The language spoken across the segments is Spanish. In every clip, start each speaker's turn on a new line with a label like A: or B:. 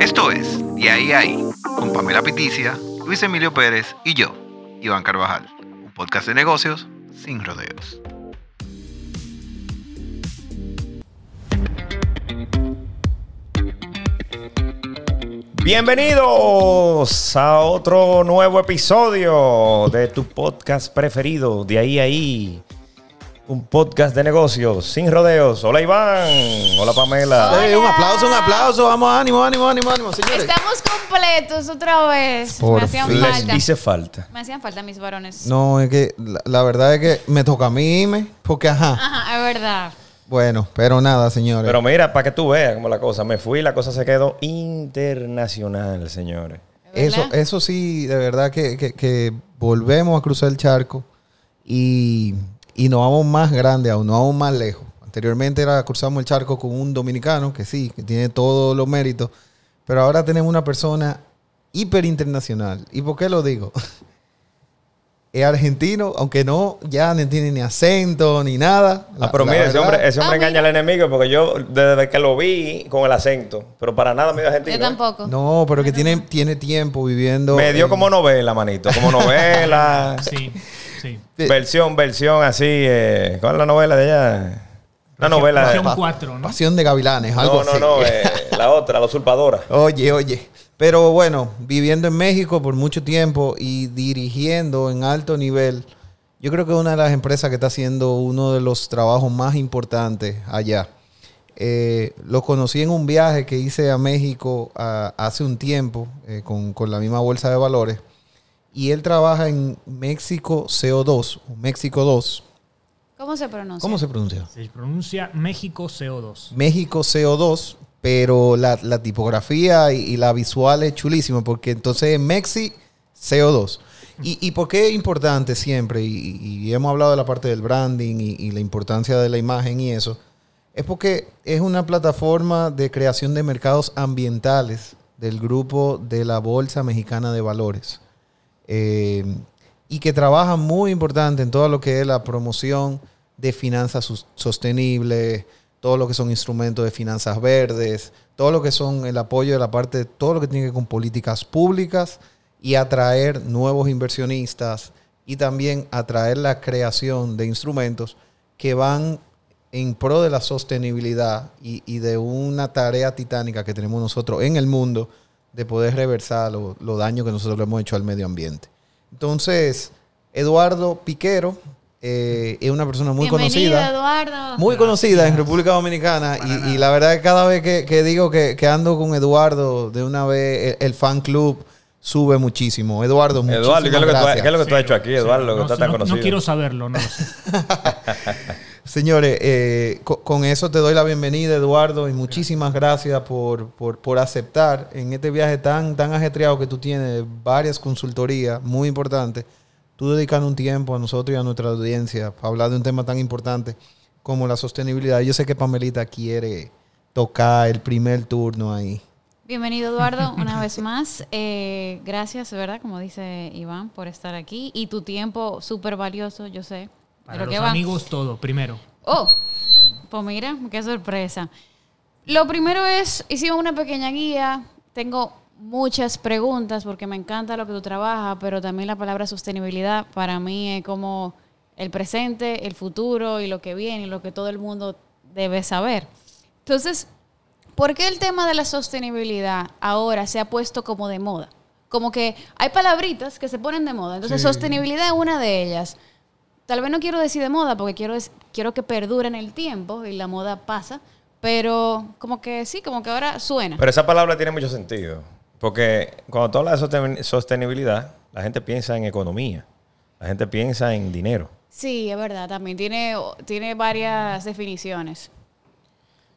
A: Esto es Y ahí ahí, con Pamela Piticia, Luis Emilio Pérez y yo, Iván Carvajal, un podcast de negocios sin rodeos.
B: Bienvenidos a otro nuevo episodio de tu podcast preferido, de ahí a ahí. Un podcast de negocios sin rodeos. Hola Iván. Hola Pamela.
C: Un aplauso, un aplauso. Vamos, ánimo, ánimo, ánimo, ánimo, señores.
D: Estamos completos otra vez.
C: Por
D: me hacían
C: fin.
B: Les
D: falta.
B: hice falta.
D: Me hacían falta mis varones.
C: No, es que la, la verdad es que me toca a mí irme, porque ajá.
D: Ajá, es verdad.
C: Bueno, pero nada, señores.
B: Pero mira, para que tú veas cómo la cosa. Me fui y la cosa se quedó internacional, señores.
D: ¿Es
C: eso, eso sí, de verdad que, que- que volvemos a cruzar el charco y, y nos vamos más grande aún, nos vamos más lejos. Anteriormente era cruzamos el charco con un dominicano, que sí, que tiene todos los méritos, pero ahora tenemos una persona hiper internacional. ¿Y por qué lo digo? es argentino, aunque no, ya no tiene ni acento ni nada.
B: Ah, pero
C: La-
B: mira,
C: la
B: ese
C: verdad-
B: hombre, ese hombre
D: Ah,
B: engaña al enemigo porque yo desde que lo vi con el acento, pero para nada me dio argentino.
D: Yo tampoco.
C: No, pero que tiene, tiene tiempo viviendo.
B: Me dio
C: en-
B: como novela, manito. Como novela.
E: Sí, sí.
B: Versión, versión así. Eh, ¿Cuál es la novela de ella? Una novela.
E: Pasión
C: Pa-
E: 4, ¿no?
C: Pasión de gavilanes, algo
B: no,
C: así.
B: no, no. eh, la otra, la usurpadora.
C: Oye, oye. Pero bueno, viviendo en México por mucho tiempo y dirigiendo en alto nivel, yo creo que es una de las empresas que está haciendo uno de los trabajos más importantes allá. Eh, lo conocí en un viaje que hice a México ah, hace un tiempo eh, con, con la misma bolsa de valores. Y él trabaja en México CO2, o México 2.
D: ¿Cómo se pronuncia?
C: ¿Cómo se pronuncia?
E: Se pronuncia México CO2.
C: México CO2, pero la, la tipografía y, y la visual es chulísima porque entonces es Mexi CO2. ¿Y, y por qué es importante siempre? Y, y hemos hablado de la parte del branding y, y la importancia de la imagen y eso. Es porque es una plataforma de creación de mercados ambientales del grupo de la Bolsa Mexicana de Valores. Eh, y que trabaja muy importante en todo lo que es la promoción de finanzas sostenibles, todo lo que son instrumentos de finanzas verdes, todo lo que son el apoyo de la parte, todo lo que tiene que ver con políticas públicas y atraer nuevos inversionistas y también atraer la creación de instrumentos que van en pro de la sostenibilidad y de una tarea titánica que tenemos nosotros en el mundo de poder reversar lo- los daños que nosotros le hemos hecho al medio ambiente. Entonces, Eduardo Piquero eh, es una persona muy
D: Bienvenido,
C: conocida.
D: Eduardo.
C: Muy conocida en República Dominicana y, y la verdad es que cada vez que, que digo que, que ando con Eduardo, de una vez el, el fan club sube muchísimo. Eduardo, muchísimas
B: Eduardo, ¿qué es lo que tú, qué es lo que tú has hecho aquí, Eduardo? Que
E: No,
B: estás tan
E: no-
B: conocido.
E: no quiero saberlo, no lo sé.
C: Señores, eh, co- con, eso te doy la bienvenida, Eduardo, y muchísimas gracias por, por- por aceptar en este viaje tan, tan ajetreado que tú tienes, varias consultorías muy importantes, tú dedicando un tiempo a nosotros y a nuestra audiencia para hablar de un tema tan importante como la sostenibilidad. Yo sé que Pamelita quiere tocar el primer turno ahí.
D: Bienvenido, Eduardo, una vez más. Eh, gracias, ¿verdad? Como dice Iván, por estar aquí. Y tu tiempo súper valioso, yo sé.
E: Para los amigos todo, primero.
D: Oh, pues mira, qué sorpresa. Lo primero es, hicimos una pequeña guía. Tengo muchas preguntas porque me encanta lo que tú trabajas, pero también la palabra sostenibilidad para mí es como el presente, el futuro y lo que viene y lo que todo el mundo debe saber. Entonces, ¿por qué el tema de la sostenibilidad ahora se ha puesto como de moda? Como que hay palabritas que se ponen de moda. Entonces, sostenibilidad es una de ellas. Tal vez no quiero decir de moda porque quiero, quiero que perdure en el tiempo y la moda pasa, pero como que sí, como que ahora suena.
B: Pero esa palabra tiene mucho sentido. Porque cuando tú hablas de sosten- sostenibilidad, la gente piensa en economía. La gente piensa en dinero.
D: Sí, es verdad, también tiene, tiene varias definiciones.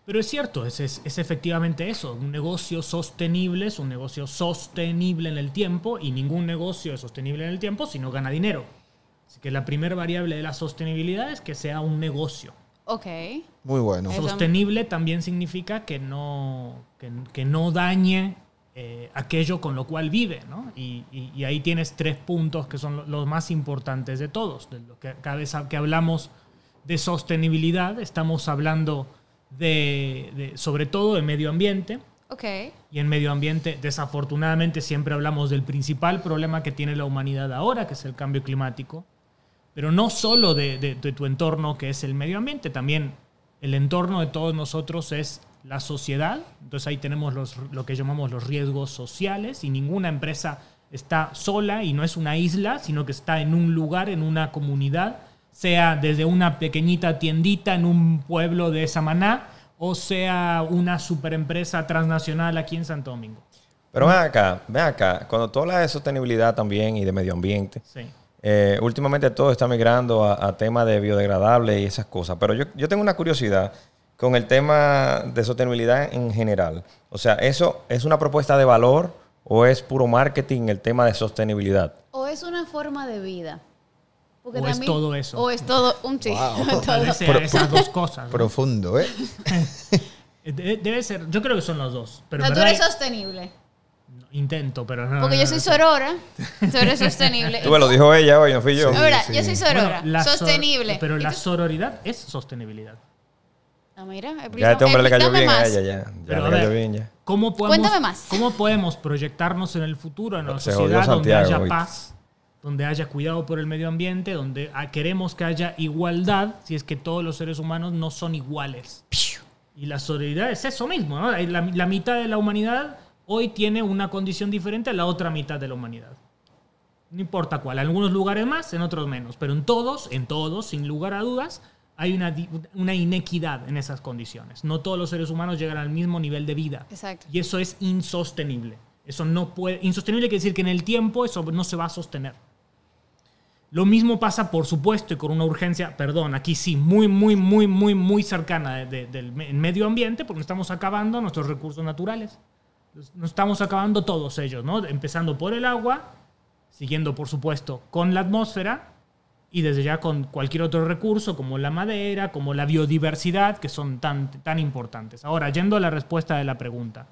E: Pero es cierto, es, es- es efectivamente eso. Un negocio sostenible es un negocio sostenible en el tiempo y ningún negocio es sostenible en el tiempo si no gana dinero. Así que la primera variable de la sostenibilidad es que sea un negocio.
D: Ok.
C: Muy bueno.
E: Sostenible también significa que no, que, que no dañe eh, aquello con lo cual vive, ¿no? Y, y- y ahí tienes tres puntos que son lo- los más importantes de todos. De lo que cada vez que hablamos de sostenibilidad, estamos hablando de, de- sobre todo de medio ambiente,
D: Ok.
E: Y en medio ambiente, desafortunadamente, siempre hablamos del principal problema que tiene la humanidad ahora, que es el cambio climático. Pero no solo de, de- de tu entorno, que es el medio ambiente, también el entorno de todos nosotros es la sociedad. Entonces ahí tenemos los- lo que llamamos los riesgos sociales y ninguna empresa está sola y no es una isla, sino que está en un lugar, en una comunidad, sea desde una pequeñita tiendita en un pueblo de Samaná o sea una superempresa transnacional aquí en Santo Domingo.
B: Pero ven acá, ven acá. Cuando tú hablas de sostenibilidad también y de medio ambiente,
E: Sí.
B: Eh, últimamente todo está migrando a, a temas de biodegradable y esas cosas. Pero yo, yo tengo una curiosidad con el tema de sostenibilidad en general. O sea, ¿eso es una propuesta de valor o es puro marketing el tema de sostenibilidad?
D: O es una forma de vida. Porque
E: O es todo eso.
D: O es todo un sí.
C: Wow.
D: todo.
E: Esas dos cosas. ¿no?
C: Profundo, ¿eh?
E: Eh, de- Debe ser, yo creo que son los dos. Pero
D: tú
E: verdad
D: eres sostenible.
E: Intento, pero no.
D: Porque
E: no,
D: yo soy
E: no.
D: sorora. Eres sostenible.
B: Tú me lo dijo ella hoy, no fui yo.
D: Ahora,
C: Sí,
D: yo
C: sí.
D: soy sorora.
E: Bueno, la sor-
D: sostenible.
E: pero
D: ¿Y
E: la seste es sostenibilidad.
D: Ah, mira,
B: Ya a este hombre le cayó bien a
D: más.
B: ella, ya. Ya
E: Pero
B: le
E: a
B: cayó
E: ver,
B: bien, ya.
E: ¿cómo podemos,
D: Cuéntame más.
E: ¿Cómo podemos proyectarnos en el futuro, en una
B: Se
E: sociedad donde haya
B: ¿viste?
E: paz, donde haya cuidado por el medio ambiente, donde queremos que haya igualdad, si es que todos los seres humanos no son iguales? Y la solidaridad es eso mismo, ¿no? La, la mitad de la humanidad hoy tiene una condición diferente a la otra mitad de la humanidad. No importa cuál, en algunos lugares más, en otros menos, pero en todos, en todos, sin lugar a dudas, hay una, inequidad en esas condiciones. No todos los seres humanos llegan al mismo nivel de vida.
D: Exacto.
E: Y eso es insostenible. Eso no puede. Insostenible quiere decir que en el tiempo eso no se va a sostener. Lo mismo pasa, por supuesto, y con una urgencia, perdón, aquí sí, muy, muy, muy, muy, muy cercana de- de- del me- medio ambiente, porque estamos acabando nuestros recursos naturales. Nos estamos acabando todos ellos, ¿no? Empezando por el agua, siguiendo, por supuesto, con la atmósfera y desde ya con cualquier otro recurso como la madera, como la biodiversidad, que son tan, tan importantes. Ahora, yendo a la respuesta de la pregunta.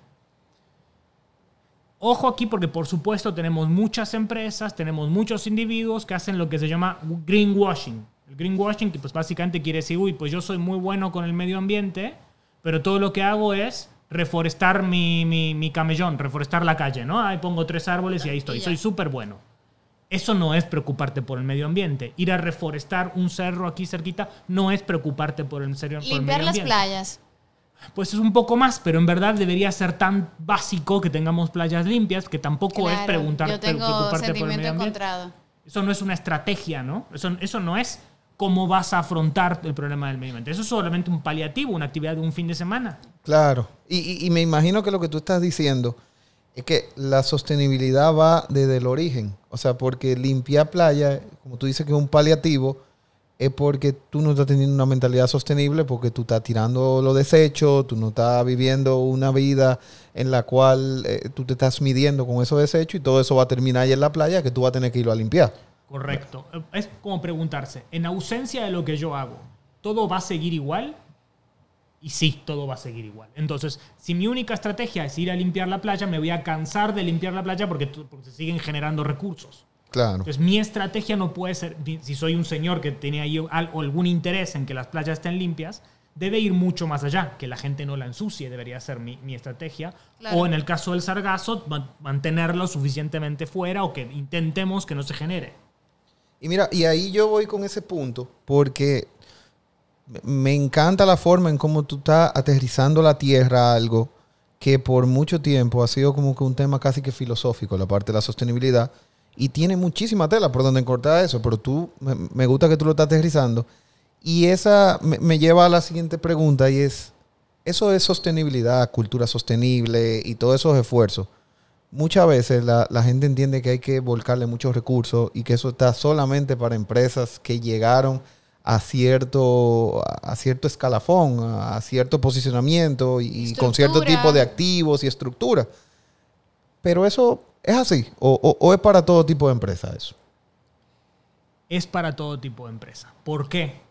E: Ojo aquí porque por supuesto tenemos muchas empresas, tenemos muchos individuos que hacen lo que se llama greenwashing. El greenwashing que pues básicamente quiere decir, uy, pues yo soy muy bueno con el medio ambiente, pero todo lo que hago es reforestar mi, mi, mi camellón, reforestar la calle, ¿no? Ahí pongo tres árboles y ahí estoy, soy súper bueno. Eso no es preocuparte por el medio ambiente. Ir a reforestar un cerro aquí cerquita no es preocuparte por el, serio- por el
D: Limpiar
E: medio
D: las
E: ambiente.
D: playas.
E: Pues es un poco más, pero en verdad debería ser tan básico que tengamos playas limpias que tampoco es preguntar,
D: Yo tengo
E: preocuparte por el medio ambiente.
D: encontrado.
E: Eso no es una estrategia, ¿no? Eso, eso no es cómo vas a afrontar el problema del medio ambiente. Eso es solamente un paliativo, una actividad de un fin de semana.
C: Claro. Y, me imagino que lo que tú estás diciendo es que la sostenibilidad va desde el origen. O sea, porque limpiar playa, como tú dices que es un paliativo, es porque tú no estás teniendo una mentalidad sostenible, porque tú estás tirando los desechos, tú no estás viviendo una vida en la cual eh, tú te estás midiendo con esos desechos y todo eso va a terminar ahí en la playa que tú vas a tener que irlo a limpiar.
E: Correcto. Es como preguntarse, en ausencia de lo que yo hago, ¿todo va a seguir igual? Y sí, todo va a seguir igual. Entonces, si mi única estrategia es ir a limpiar la playa, me voy a cansar de limpiar la playa porque, se siguen generando recursos.
C: Claro.
E: Entonces, mi estrategia no puede ser, si soy un señor que tiene ahí algún interés en que las playas estén limpias, debe ir mucho más allá, que la gente no la ensucie, debería ser mi, mi estrategia.
D: Claro.
E: O en el caso del sargazo, ma- mantenerlo suficientemente fuera o que intentemos que no se genere.
C: Y mira, y ahí yo voy con ese punto, porque me- encanta la forma en cómo tú estás aterrizando la tierra algo que por mucho tiempo ha sido como que un tema casi que filosófico, la parte de la sostenibilidad, y tiene muchísima tela por donde cortar eso, pero tú, me, gusta que tú lo estás aterrizando. Y esa me lleva a la siguiente pregunta y es, eso es sostenibilidad, cultura sostenible y todos esos esfuerzos muchas veces la, la gente entiende que hay que volcarle muchos recursos y que eso está solamente para empresas que llegaron a cierto, a cierto escalafón, a, cierto posicionamiento y, y con cierto tipo de activos y estructura. Pero eso es así, o, o- o es para todo tipo de empresa eso.
E: Es para todo tipo de empresa. ¿Por qué?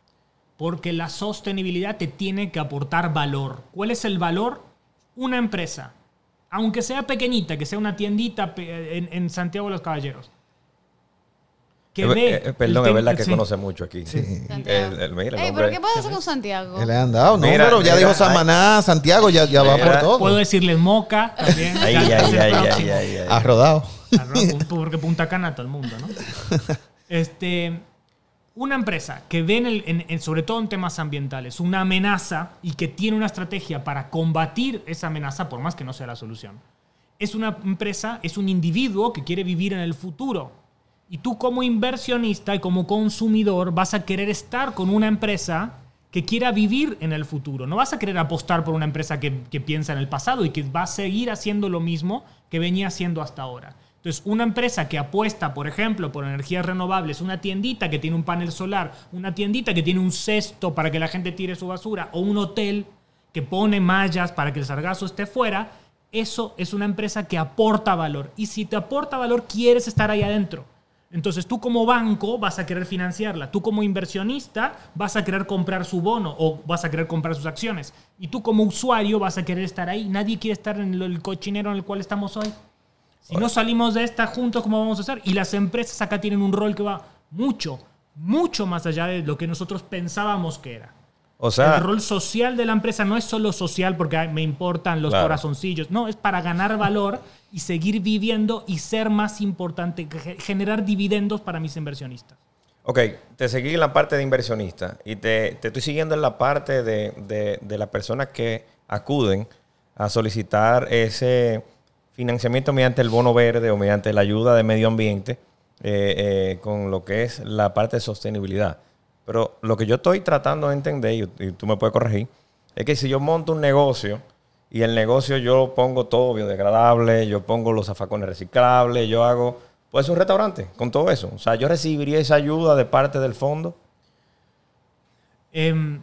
E: Porque la sostenibilidad te tiene que aportar valor. ¿Cuál es el valor? Una empresa, aunque sea pequeñita, que sea una tiendita en, en Santiago de los Caballeros, que
B: Eh,
E: ve...
B: eh, perdón, es verdad que
E: sí.
B: conoce mucho aquí.
D: Santiago.
B: El- el- mira, el
D: Ey,
B: hombre-
D: pero ¿qué pasa con Santiago?
C: Le han dado. No,
B: Mira,
C: pero ya
B: mira,
C: dijo
B: ay.
C: Samaná, Santiago, ya, ya va por todo.
E: Puedo decirles Moca también.
B: Ay,
E: ya
B: ay, ay, ay, ay, ay.
C: Ha rodado.
E: Porque Punta Cana a todo el mundo, ¿no? Este, una empresa que ve, en sobre todo en temas ambientales, una amenaza y que tiene una estrategia para combatir esa amenaza, por más que no sea la solución, es una empresa, es un individuo que quiere vivir en el futuro. Y tú como inversionista y como consumidor vas a querer estar con una empresa que quiera vivir en el futuro. No vas a querer apostar por una empresa que piensa en el pasado y que va a seguir haciendo lo mismo que venía haciendo hasta ahora. Entonces, una empresa que apuesta, por ejemplo, por energías renovables, una tiendita que tiene un panel solar, una tiendita que tiene un cesto para que la gente tire su basura, o un hotel que pone mallas para que el sargazo esté fuera, eso es una empresa que aporta valor. Y si te aporta valor, quieres estar ahí adentro. Entonces tú como banco vas a querer financiarla, tú como inversionista vas a querer comprar su bono o vas a querer comprar sus acciones y tú como usuario vas a querer estar ahí. Nadie quiere estar en el cochinero en el cual estamos hoy. Si no salimos de esta juntos, ¿cómo vamos a hacer? Y las empresas acá tienen un rol que va mucho, mucho más allá de lo que nosotros pensábamos que era.
B: O sea,
E: el rol social de la empresa no es solo social porque me importan los
B: Claro.
E: corazoncillos. No, es para ganar valor y seguir viviendo y ser más importante, ge- generar dividendos para mis inversionistas.
B: ok, te seguí en la parte de inversionista y te, te estoy siguiendo en la parte de, de- de las personas que acuden a solicitar ese financiamiento mediante el bono verde o mediante la ayuda de medio ambiente eh, eh, con lo que es la parte de sostenibilidad. Pero lo que yo estoy tratando de entender, y, tú me puedes corregir, es que si yo monto un negocio y el negocio yo pongo todo biodegradable, yo pongo los zafacones reciclables, yo hago, pues un restaurante con todo eso. O sea, yo recibiría esa ayuda de parte del fondo.
E: Em,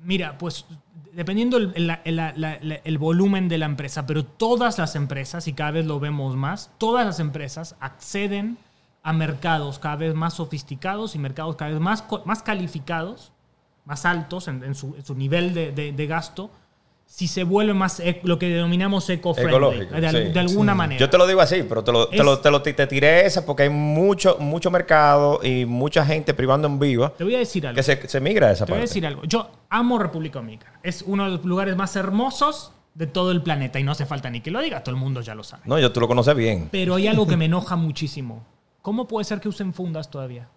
E: mira, pues dependiendo el, volumen de la empresa, pero todas las empresas, y cada vez lo vemos más, todas las empresas acceden a mercados cada vez más sofisticados y mercados cada vez más, más calificados, más altos en, su, nivel de gasto, si se vuelve más ec- lo que denominamos eco-friendly,
B: Ecológico,
E: de, al-
B: sí,
E: de alguna
C: sí.
E: manera.
B: Yo te lo digo así, pero te lo, te
E: Es-
B: lo, te lo- te tiré esa porque hay mucho, mucho mercado y mucha gente privando en viva
E: Te voy a decir algo.
B: que se, se migra a esa
E: Te voy a
B: parte.
E: decir algo. Yo amo República Dominicana. Es uno de los lugares más hermosos de todo el planeta y no hace falta ni que lo diga, todo el mundo ya lo sabe.
B: No, yo tú lo conoces bien.
E: Pero hay algo que me enoja muchísimo. ¿Cómo puede ser que usen fundas todavía?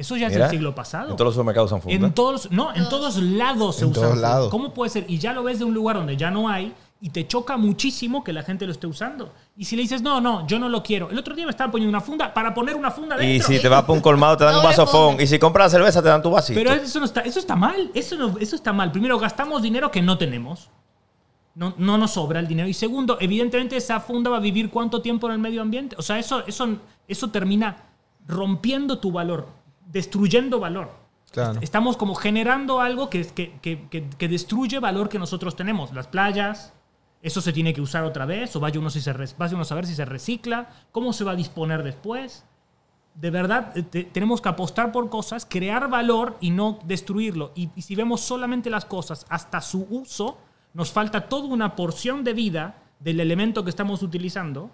E: Eso ya es
B: Mira,
E: del siglo pasado.
B: En todos los supermercados usan funda.
E: En todos, no, en todos lados se
C: En
E: usan
C: todos
E: fundas.
C: lados.
E: ¿Cómo puede ser? Y ya lo ves de un lugar donde ya no hay y te choca muchísimo que la gente lo esté usando. Y si le dices, no, no, yo no lo quiero. El otro día me estaba poniendo una funda para poner una funda
B: Y
E: dentro.
B: si te vas por un colmado te dan un vasofón. Y si compras la cerveza te dan tu vasito.
E: Pero eso no está, eso está mal. Eso, no- eso está mal. Primero, gastamos dinero que no tenemos. No, no nos sobra el dinero. Y segundo, evidentemente esa funda va a vivir cuánto tiempo en el medio ambiente. O sea, eso, eso, eso termina rompiendo tu valor, destruyendo valor.
C: Claro.
E: Est- Estamos como generando algo que, que, que, que- destruye valor que nosotros tenemos. Las playas, eso se tiene que usar otra vez, o vaya uno, si se vaya uno a saber si se recicla, cómo se va a disponer después. De verdad, eh, te- tenemos que apostar por cosas, crear valor y no destruirlo. Y, y si vemos solamente las cosas hasta su uso, nos falta toda una porción de vida del elemento que estamos utilizando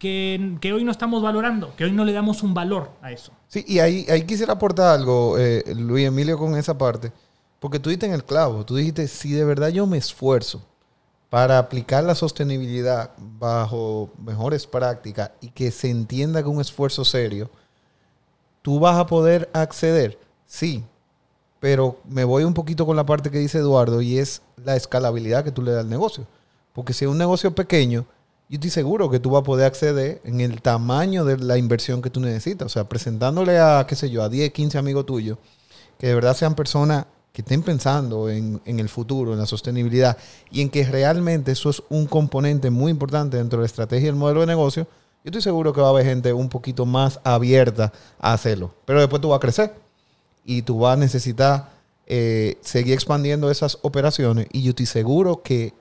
E: que, hoy no estamos valorando, que hoy no le damos un valor a eso.
C: Sí, y ahí, ahí quisiera aportar algo, eh, Luis Emilio, con esa parte. Porque tú dijiste en el clavo, tú dijiste, si de verdad yo me esfuerzo para aplicar la sostenibilidad bajo mejores prácticas y que se entienda que un esfuerzo serio, tú vas a poder acceder, sí. Pero me voy un poquito con la parte que dice Eduardo y es la escalabilidad que tú le das al negocio. Porque si es un negocio pequeño, yo estoy seguro que tú vas a poder acceder en el tamaño de la inversión que tú necesitas. O sea, presentándole a, qué sé yo, a 10, 15 amigos tuyos, que de verdad sean personas que estén pensando en, en el futuro, en la sostenibilidad, y en que realmente eso es un componente muy importante dentro de la estrategia y el modelo de negocio, yo estoy seguro que va a haber gente un poquito más abierta a hacerlo. Pero después tú vas a crecer y tú vas a necesitar eh, seguir expandiendo esas operaciones, y yo estoy seguro que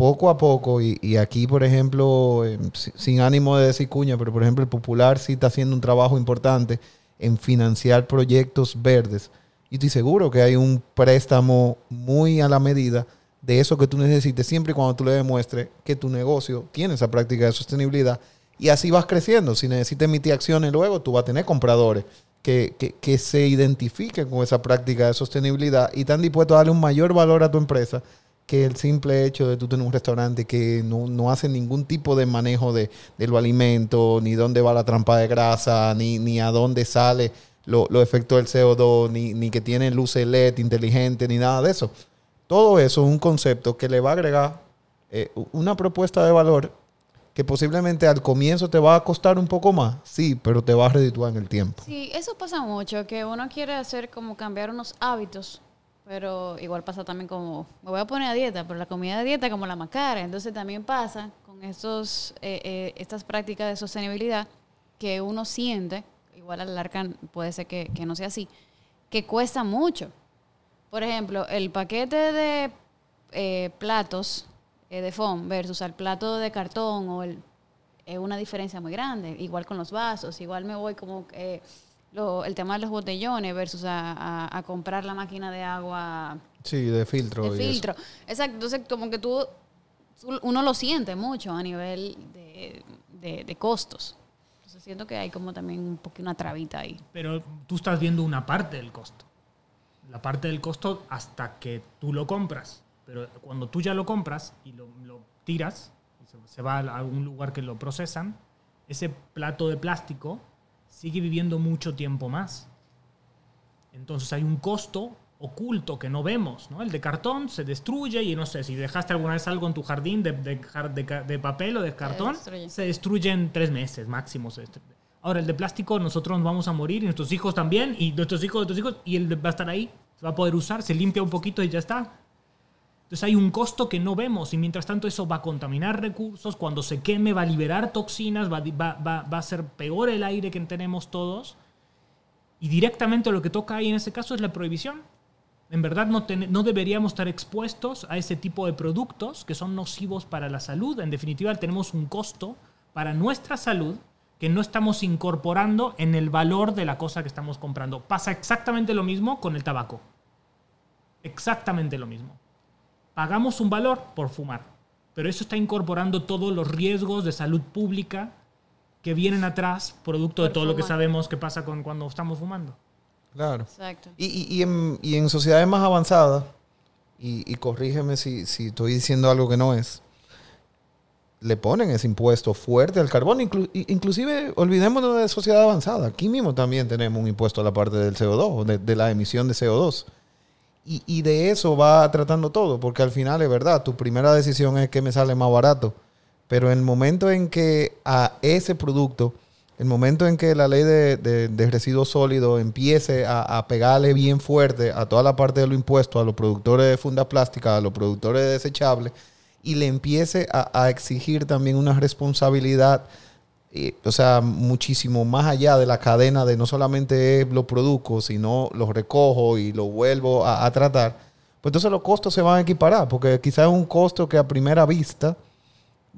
C: poco a poco, y, aquí, por ejemplo, si- sin ánimo de decir cuña, pero por ejemplo, el Popular sí está haciendo un trabajo importante en financiar proyectos verdes. Y estoy seguro que hay un préstamo muy a la medida de eso que tú necesites, siempre y cuando tú le demuestres que tu negocio tiene esa práctica de sostenibilidad Y así vas creciendo. Si necesitas emitir acciones luego, tú vas a tener compradores que, que, que se identifiquen con esa práctica de sostenibilidad y están dispuestos a darle un mayor valor a tu empresa que el simple hecho de tú tener un restaurante que no, no hace ningún tipo de manejo de, los alimentos, ni dónde va la trampa de grasa, ni, ni a dónde sale lo- los efectos del CO2, ni, ni que tiene luces LED inteligente, ni nada de eso. Todo eso es un concepto que le va a agregar eh, una propuesta de valor que posiblemente al comienzo te va a costar un poco más, sí, pero te va a redituar en el tiempo.
D: Sí, eso pasa mucho, que uno quiere hacer como cambiar unos hábitos, pero igual pasa también como, me voy a poner a dieta, pero la comida de dieta como la más cara. Entonces también pasa con estos, eh, eh, estas prácticas de sostenibilidad que uno siente, igual al larga puede ser que, que no sea así, que cuesta mucho. Por ejemplo, el paquete de eh, platos eh, de foam versus el plato de cartón o el es una diferencia muy grande. Igual con los vasos, igual me voy como lo- el tema de los botellones versus a, a- a comprar la máquina de agua
C: Sí, de filtro.
D: de
C: y eso.
D: filtro. Exacto, entonces como que tú, uno lo siente mucho a nivel de, de- de costos. Entonces siento que hay como también un poquito una trabita ahí.
E: Pero tú estás viendo una parte del costo. La parte del costo hasta que tú lo compras. Pero cuando tú ya lo compras y lo, lo tiras, se va a algún lugar que lo procesan, ese plato de plástico sigue viviendo mucho tiempo más. Entonces hay un costo oculto que no vemos, ¿no? El de cartón se destruye y no sé, si dejaste alguna vez algo en tu jardín de, de jar- de ca- de papel o de cartón,
D: destruye.
E: se destruye en tres meses máximo. se. Ahora, el de plástico, nosotros nos vamos a morir y nuestros hijos también, y nuestros hijos, nuestros hijos, y él va a estar ahí, se va a poder usar, se limpia un poquito y ya está. Entonces hay un costo que no vemos y mientras tanto eso va a contaminar recursos, cuando se queme va a liberar toxinas, va, a ser peor el aire que tenemos todos. Y directamente lo que toca ahí en ese caso es la prohibición. En verdad no deberíamos estar expuestos a ese tipo de productos que son nocivos para la salud. En definitiva, tenemos un costo para nuestra salud que no estamos incorporando en el valor de la cosa que estamos comprando. Pasa exactamente lo mismo con el tabaco. Exactamente lo mismo. Pagamos un valor por fumar, pero eso está incorporando todos los riesgos de salud pública que vienen atrás, producto de todo lo que sabemos que pasa con cuando estamos fumando.
C: Claro.
D: Exacto.
C: Y, y- y en, y en sociedades más avanzadas, y, y corrígeme si, si estoy diciendo algo que no es, le ponen ese impuesto fuerte al carbón. Inclu- inclusive, olvidémonos de sociedad avanzada. Aquí mismo también tenemos un impuesto a la parte del CO2, de, de la emisión de CO2. Y, de eso va tratando todo, porque al final es verdad, tu primera decisión es que me sale más barato. Pero en el momento en que a ese producto, el momento en que la ley de, residuos sólidos empiece a, pegarle bien fuerte a toda la parte de los impuestos, a los productores de fundas plásticas, a los productores de desechables, y le empiece a exigir también una responsabilidad, eh, o sea, muchísimo más allá de la cadena de no solamente lo produzco, sino los recojo y lo vuelvo a, tratar, pues entonces los costos se van a equiparar, porque quizás es un costo que a primera vista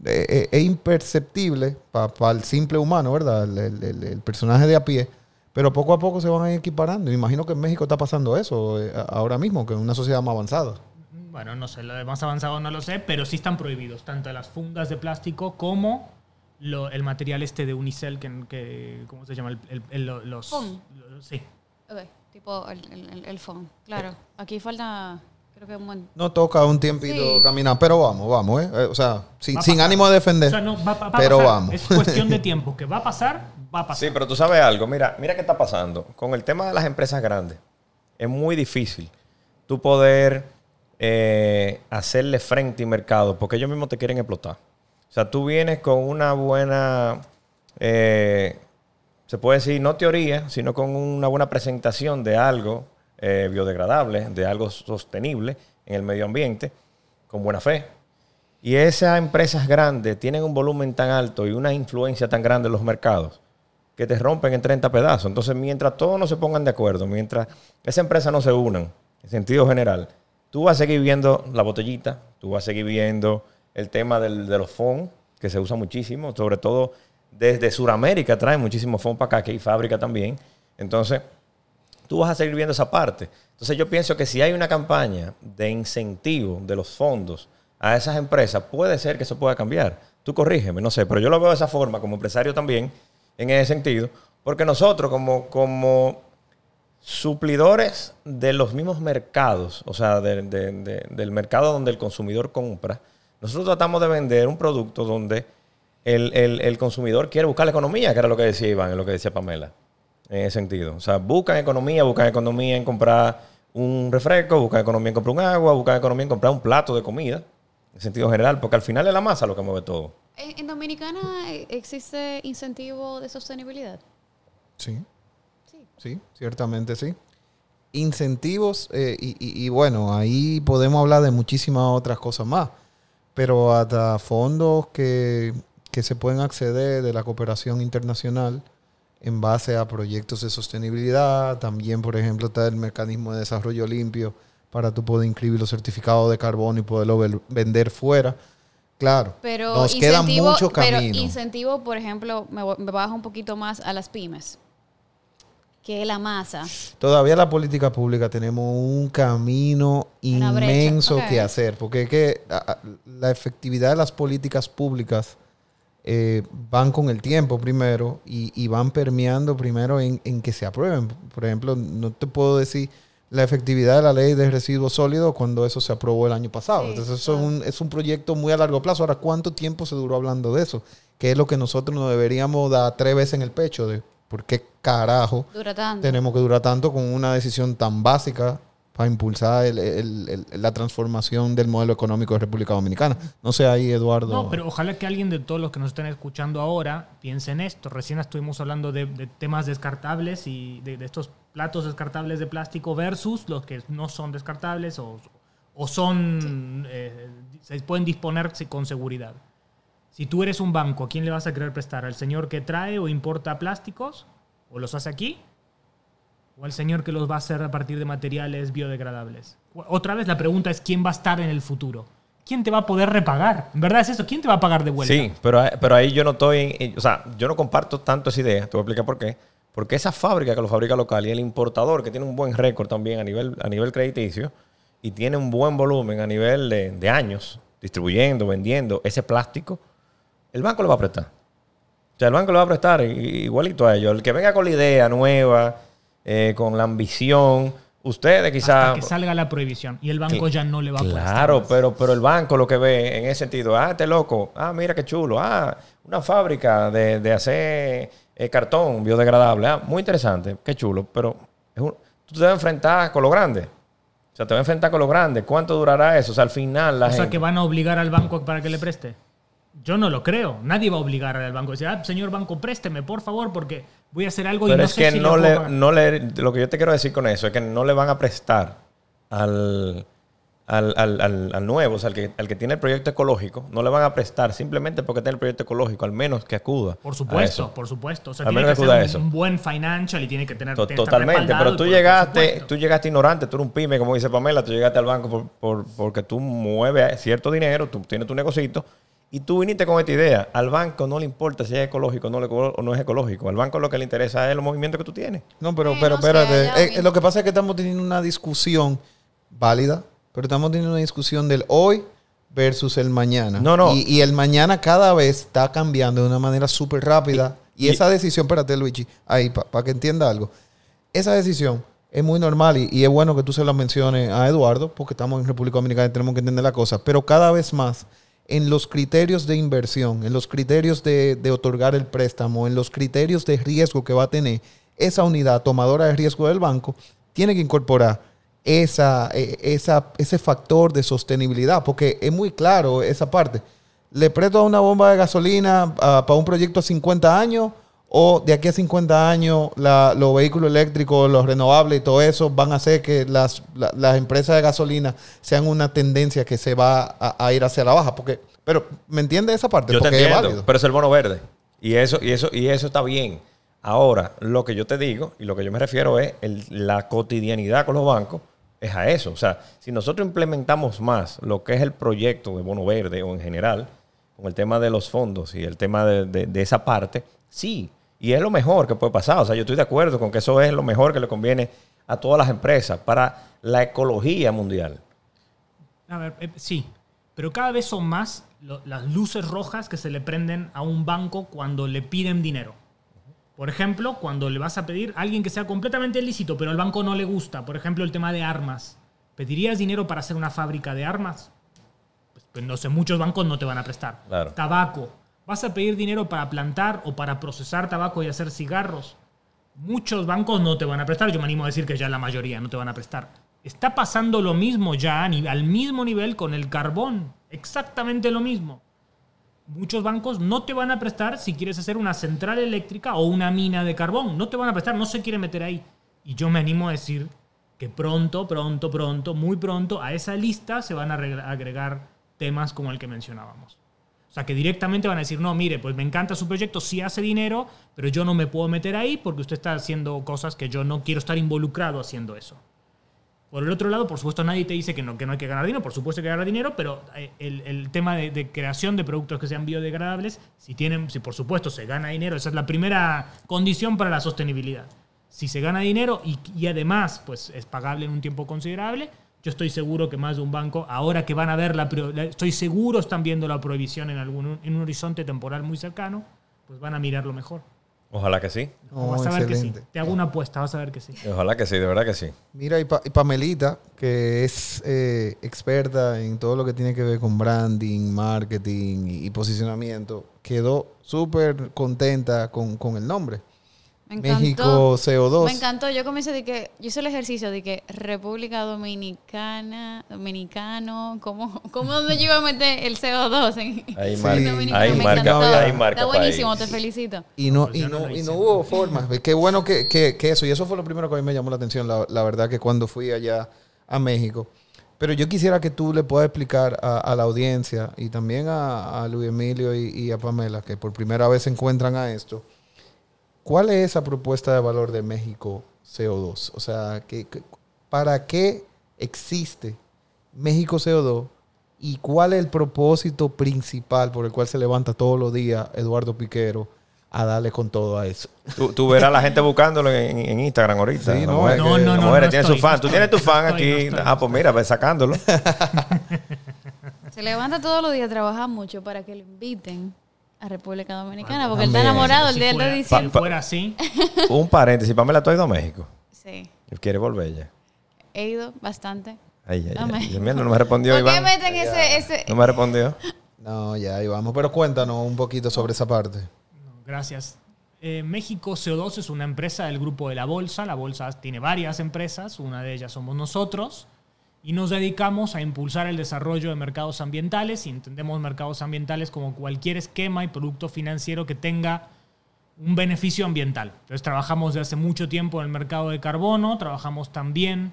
C: eh, eh, es imperceptible para el simple humano, ¿verdad? El, personaje de a pie. Pero poco a poco se van a ir equiparando. Me imagino que en México está pasando eso ahora mismo, que es una sociedad más avanzada.
E: Bueno, no sé, lo de más avanzado no lo sé, pero sí están prohibidos, tanto las fundas de plástico como lo- el material este de Unicel, que, que- ¿cómo se llama? El- el- el- lo- los,
D: Foam.
E: sí.
D: Ok, tipo el, el, el, el phone. Claro, aquí falta, creo que un buen...
C: No toca un tiempito
D: Sí.
C: caminar, pero vamos, vamos, ¿eh? Eh, O sea, sin, ánimo de defender.
E: O sea, no, va, va-
C: pero
E: pasar.
C: vamos.
E: Es cuestión de tiempo. Que va a pasar, va a pasar.
B: Sí, pero tú sabes algo. Mira, mira qué está pasando. Con el tema de las empresas grandes, es muy difícil tú poder eh, hacerle frente y mercado porque ellos mismos te quieren explotar. O sea, tú vienes con una buena, eh, se puede decir, no teoría, sino con una buena presentación de algo eh, biodegradable, de algo sostenible en el medio ambiente, con buena fe. Y esas empresas grandes tienen un volumen tan alto y una influencia tan grande en los mercados que te rompen en 30 pedazos. Entonces, mientras todos no se pongan de acuerdo, mientras esas empresas no se unan, en sentido general, tú vas a seguir viendo la botellita, tú vas a seguir viendo el tema del- de los FON, que se usa muchísimo, sobre todo desde Sudamérica traen muchísimo FON para acá, que hay fábrica también. Entonces, tú vas a seguir viendo esa parte. Entonces yo pienso que si hay una campaña de incentivo de los fondos a esas empresas, puede ser que eso pueda cambiar. Tú corrígeme, no sé, pero yo lo veo de esa forma como empresario también, en ese sentido, porque nosotros como, como suplidores de los mismos mercados, o sea, de- de- de- del mercado donde el consumidor compra, nosotros tratamos de vender un producto donde el, el- el consumidor quiere buscar la economía, que era lo que decía Iván, lo que decía Pamela, en ese sentido. O sea, buscan economía, buscan economía en comprar un refresco, buscan economía en comprar un agua, buscan economía en comprar un plato de comida, en sentido general, porque al final es la masa lo que mueve todo.
D: ¿En, en Dominicana existe incentivo de sostenibilidad?
C: Sí.
D: Sí.
C: Sí, ciertamente sí. Incentivos, eh, y, y- y bueno, ahí podemos hablar de muchísimas otras cosas más, pero hasta fondos que, que se pueden acceder de la cooperación internacional en base a proyectos de sostenibilidad. También, por ejemplo, está el mecanismo de desarrollo limpio para tú poder inscribir los certificados de carbono y poderlo vender fuera. Claro,
D: Pero
C: nos queda mucho
D: pero
C: camino.
D: incentivo, por ejemplo, me, me bajo un poquito más a las pymes, que la masa.
C: Todavía la política pública tenemos un camino
D: Una
C: inmenso que hacer, porque es que la efectividad de las políticas públicas eh, van con el tiempo primero y, y van permeando primero en, en que se aprueben. Por ejemplo, no te puedo decir la efectividad de la ley de residuos sólidos cuando eso se aprobó el año pasado.
D: Sí,
C: Entonces, eso es un, es un proyecto muy a largo plazo. Ahora, ¿cuánto tiempo se duró hablando de eso? Que es lo que nosotros nos deberíamos dar tres veces en el pecho de por qué carajo
D: Dura tanto.
C: tenemos que durar tanto con una decisión tan básica para impulsar el- el- el- la transformación del modelo económico de República Dominicana. No sé ahí, Eduardo.
E: No, pero ojalá que alguien de todos los que nos estén escuchando ahora piense en esto. Recién estuvimos hablando de, de temas descartables y de, de estos platos descartables de plástico versus los que no son descartables o, o son eh, se pueden disponer con seguridad. Si tú eres un banco, ¿a quién le vas a querer prestar? ¿Al señor que trae o importa plásticos o los hace aquí? ¿O al señor que los va a hacer a partir de materiales biodegradables? Otra vez la pregunta es quién va a estar en el futuro. ¿Quién te va a poder repagar? ¿En verdad es eso? ¿Quién te va a pagar de vuelta?
B: Sí, pero, pero ahí yo no estoy, o sea, yo no comparto tanto esa idea, te voy a explicar por qué. Porque esa fábrica que lo fabrica local y el importador que tiene un buen récord también a nivel, a nivel crediticio y tiene un buen volumen a nivel de años distribuyendo, vendiendo ese plástico, el banco le va a prestar. O sea, el banco le va a prestar igualito a ellos. El que venga con la idea nueva, eh, con la ambición, ustedes
E: Hasta
B: quizás...
E: que salga la prohibición y el banco ya no le va a prestar
B: Claro,
E: más.
B: pero, pero el banco lo que ve en ese sentido, ah, este loco, ah, mira qué chulo, ah, una fábrica de, de hacer eh, cartón biodegradable, ah, muy interesante, qué chulo, pero es un- tú te vas a enfrentar con lo grande. O sea, te vas a enfrentar con lo grande. ¿Cuánto durará eso? O sea, al final la
E: O sea, que van a obligar al banco para que le preste. Yo no lo creo. Nadie va a obligar al banco. Decir, ah, señor banco, présteme, por favor, porque voy a hacer algo y
B: Pero
E: no
B: es
E: sé
B: que
E: si
B: no
E: lo
B: le,
E: puedo pagar".
B: no le... Lo que yo te quiero decir con eso es que no le van a prestar al, al, al- al- nuevo, o sea, al que, al que tiene el proyecto ecológico, no le van a prestar simplemente porque tiene el proyecto ecológico, al menos que acuda.
E: Por
B: a
E: supuesto,
B: eso.
E: por supuesto. O sea,
B: Al
E: tiene
B: menos
E: que ser
B: acuda a
E: un,
B: eso.
E: un buen financial y tiene que tener
B: To-
E: tiene
B: Totalmente, pero tú llegaste, tú llegaste ignorante, tú eres un pyme, como dice Pamela, tú llegaste al banco por, por- porque tú mueves cierto dinero, tú tienes tu negocito y tú viniste con esta idea. Al banco no le importa si es ecológico o no, le- o no es ecológico. Al banco lo que le interesa es los movimientos que tú tienes.
C: No, pero, pero
D: o sea,
C: espérate. Eh, lo que pasa es que estamos teniendo una discusión válida, pero estamos teniendo una discusión del hoy versus el mañana.
B: No, no.
C: Y, y el mañana cada vez está cambiando de una manera súper rápida. Y,
B: y-
C: esa decisión, espérate, Luigi, ahí, para que entienda algo. Esa decisión es muy normal y, y es bueno que tú se la menciones a Eduardo, porque estamos en República Dominicana y tenemos que entender la cosa. Pero cada vez más, en los criterios de inversión, en los criterios de, otorgar el préstamo, en los criterios de riesgo que va a tener esa unidad tomadora de riesgo del banco, tiene que incorporar esa, eh, ese factor de sostenibilidad, porque es muy claro esa parte. ¿Le presto a una bomba de gasolina ah, para un proyecto a 50 años? ¿O de aquí a 50 años la- los vehículos eléctricos, los renovables y todo eso van a hacer que las, la- las empresas de gasolina sean una tendencia que se va a, a ir hacia la baja? Porque, pero, ¿me entiende esa parte?
B: Yo te
C: Porque es
B: entiendo,
C: válido.
B: pero es el bono verde. Y eso, y eso, y eso está bien. Ahora, lo que yo te digo y lo que yo me refiero es el- la cotidianidad con los bancos, es a eso. O sea, si nosotros implementamos más lo que es el proyecto de bono verde o en general, con el tema de los fondos y el tema de, de- de esa parte, sí. Y es lo mejor que puede pasar. O sea, yo estoy de acuerdo con que eso es lo mejor que le conviene a todas las empresas para la ecología mundial.
E: A ver, eh, sí, pero cada vez son más lo- las luces rojas que se le prenden a un banco cuando le piden dinero. Por ejemplo, cuando le vas a pedir a alguien que sea completamente ilícito, pero al banco no le gusta, por ejemplo, el tema de armas. ¿Pedirías dinero para hacer una fábrica de armas? Pues, pues no sé, muchos bancos no te van a prestar.
B: Claro.
E: Tabaco. ¿Vas a pedir dinero para plantar o para procesar tabaco y hacer cigarros? Muchos bancos no te van a prestar. Yo me animo a decir que ya la mayoría no te van a prestar. Está pasando lo mismo ya al mismo nivel con el carbón. Exactamente lo mismo. Muchos bancos no te van a prestar si quieres hacer una central eléctrica o una mina de carbón. No te van a prestar, no se quieren meter ahí. Y yo me animo a decir que pronto, pronto, pronto, muy pronto a esa lista se van a agregar temas como el que mencionábamos. O sea, que directamente van a decir, no, mire, pues me encanta su proyecto, sí hace dinero, pero yo no me puedo meter ahí porque usted está haciendo cosas que yo no quiero estar involucrado haciendo eso. Por el otro lado, por supuesto, nadie te dice que no, que no hay que ganar dinero. Por supuesto hay que ganar dinero, pero eh, el, el tema de, de creación de productos que sean biodegradables, si tienen, si por supuesto se gana dinero, esa es la primera condición para la sostenibilidad. Si se gana dinero y, y además pues es pagable en un tiempo considerable, yo estoy seguro que más de un banco, ahora que van a ver la, estoy seguro están viendo la prohibición en algún en un horizonte temporal muy cercano, pues van a mirarlo mejor.
B: Ojalá que sí.
C: Oh,
E: vas a ver que sí. Te hago una apuesta, vas a ver que sí.
B: Ojalá que sí, de verdad que sí.
C: Mira, y, Pa- y Pamelita, que es eh, experta en todo lo que tiene que ver con branding, marketing y, y posicionamiento, quedó súper contenta con, con el nombre.
D: Me encantó.
C: México CO2.
D: Me encantó. Yo comencé de que, yo hice el ejercicio de que República Dominicana, Dominicano, ¿cómo, cómo dónde yo iba a meter el CO2? En,
B: Ahí
C: Sí.
B: ahí
D: Me
B: marca,
D: encantó.
B: ahí marca
D: Está buenísimo,
B: país.
D: te felicito.
C: Y no, y
E: no
C: y no hubo forma. Qué bueno que, que- que eso. Y eso fue lo primero que a mí me llamó la atención, la, la verdad, que cuando fui allá a México. Pero yo quisiera que tú le puedas explicar a, a la audiencia y también a, a Luis Emilio y, y a Pamela, que por primera vez se encuentran a esto, ¿cuál es esa propuesta de valor de México CO2? O sea, que- ¿para qué existe México CO2 y cuál es el propósito principal por el cual se levanta todos los días Eduardo Piquero a darle con todo a eso?
B: Tú, tú verás a la gente buscándolo en, en Instagram ahorita.
C: Sí, no, no,
E: no, no, no estoy,
B: su fan. Tú tienes tu fan
E: estoy,
B: aquí.
E: no estoy.
B: ah, pues mira, ve sacándolo.
D: Se levanta todos los días a trabajar mucho para que lo inviten a República Dominicana, porque él está enamorado, el
E: Si
D: día él
E: fuera,
D: está
E: si fuera así,
B: Un paréntesis. Pamela, tú has ido a México.
D: Sí,
B: quiere volver ya.
D: he ido bastante.
B: Ay, ay,
D: Dame.
B: ay. Dios mío, no me respondió,
D: ¿Por qué
B: Iván.
D: meten ese, ese?
B: No me respondió.
C: No, ya ahí vamos. Pero cuéntanos un poquito sobre esa parte.
E: No, gracias. Eh, México CO2 es una empresa del grupo de la Bolsa. La Bolsa tiene varias empresas, una de ellas somos nosotros. Y nos dedicamos a impulsar el desarrollo de mercados ambientales y entendemos mercados ambientales como cualquier esquema y producto financiero que tenga un beneficio ambiental. Entonces trabajamos desde hace mucho tiempo en el mercado de carbono, trabajamos también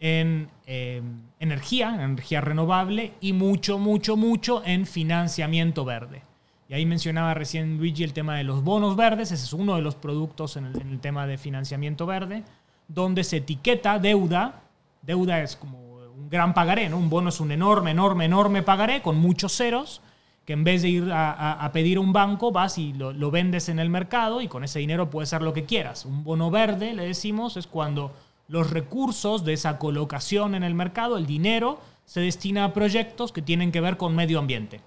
E: en eh, energía, en energía renovable y mucho, mucho, mucho en financiamiento verde. Y ahí mencionaba recién Luigi el tema de los bonos verdes, ese es uno de los productos en el, en el tema de financiamiento verde, donde se etiqueta deuda, deuda es como un gran pagaré, ¿no? un bono es un enorme, enorme, enorme pagaré con muchos ceros, que en vez de ir a, pedir a un banco, vas y lo, lo vendes en el mercado y con ese dinero puedes hacer lo que quieras. Un bono verde, le decimos, es cuando los recursos de esa colocación en el mercado, el dinero, se destina a proyectos que tienen que ver con medio ambiente.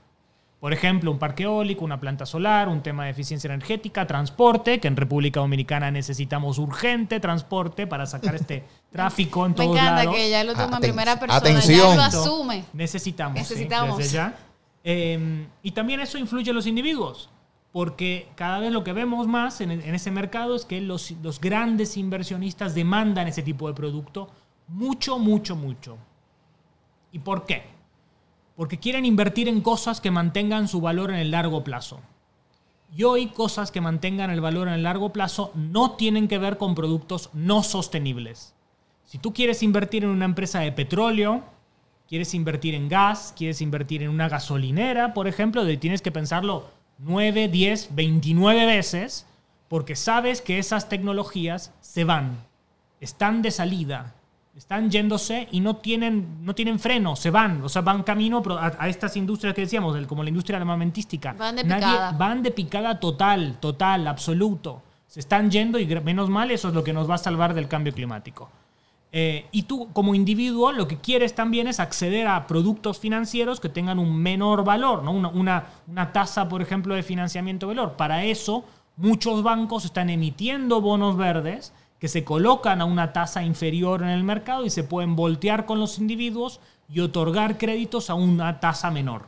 E: Por ejemplo, un parque eólico, una planta solar, un tema de eficiencia energética, transporte, que en República Dominicana necesitamos urgente transporte para sacar este tráfico en
D: Me
E: todos
D: encanta
E: lados.
D: que ya lo toma en primera persona,
C: atención.
D: ya lo asume.
E: Necesitamos, sí,
D: Necesitamos.
E: desde ya. Eh, y también eso influye en los individuos, porque cada vez lo que vemos más en, en ese mercado es que los, los grandes inversionistas demandan ese tipo de producto mucho, mucho, mucho. ¿Y por qué? Porque quieren invertir en cosas que mantengan su valor en el largo plazo. Y hoy cosas que mantengan el valor en el largo plazo no tienen que ver con productos no sostenibles. Si tú quieres invertir en una empresa de petróleo, quieres invertir en gas, quieres invertir en una gasolinera, por ejemplo, tienes que pensarlo 9, 10, 29 veces, porque sabes que esas tecnologías se van, están de salida, están yéndose y no tienen, no tienen freno, se van, o sea, van camino a, a estas industrias que decíamos, del- como la industria armamentística.
D: Van de
E: Nadie-
D: picada.
E: van de picada total, total, absoluto. Se están yendo y menos mal eso es lo que nos va a salvar del cambio climático. Eh, y tú como individuo lo que quieres también es acceder a productos financieros que tengan un menor valor, ¿no? una, una, una tasa, por ejemplo, de financiamiento valor. Para eso, muchos bancos están emitiendo bonos verdes que se colocan a una tasa inferior en el mercado y se pueden voltear con los individuos y otorgar créditos a una tasa menor.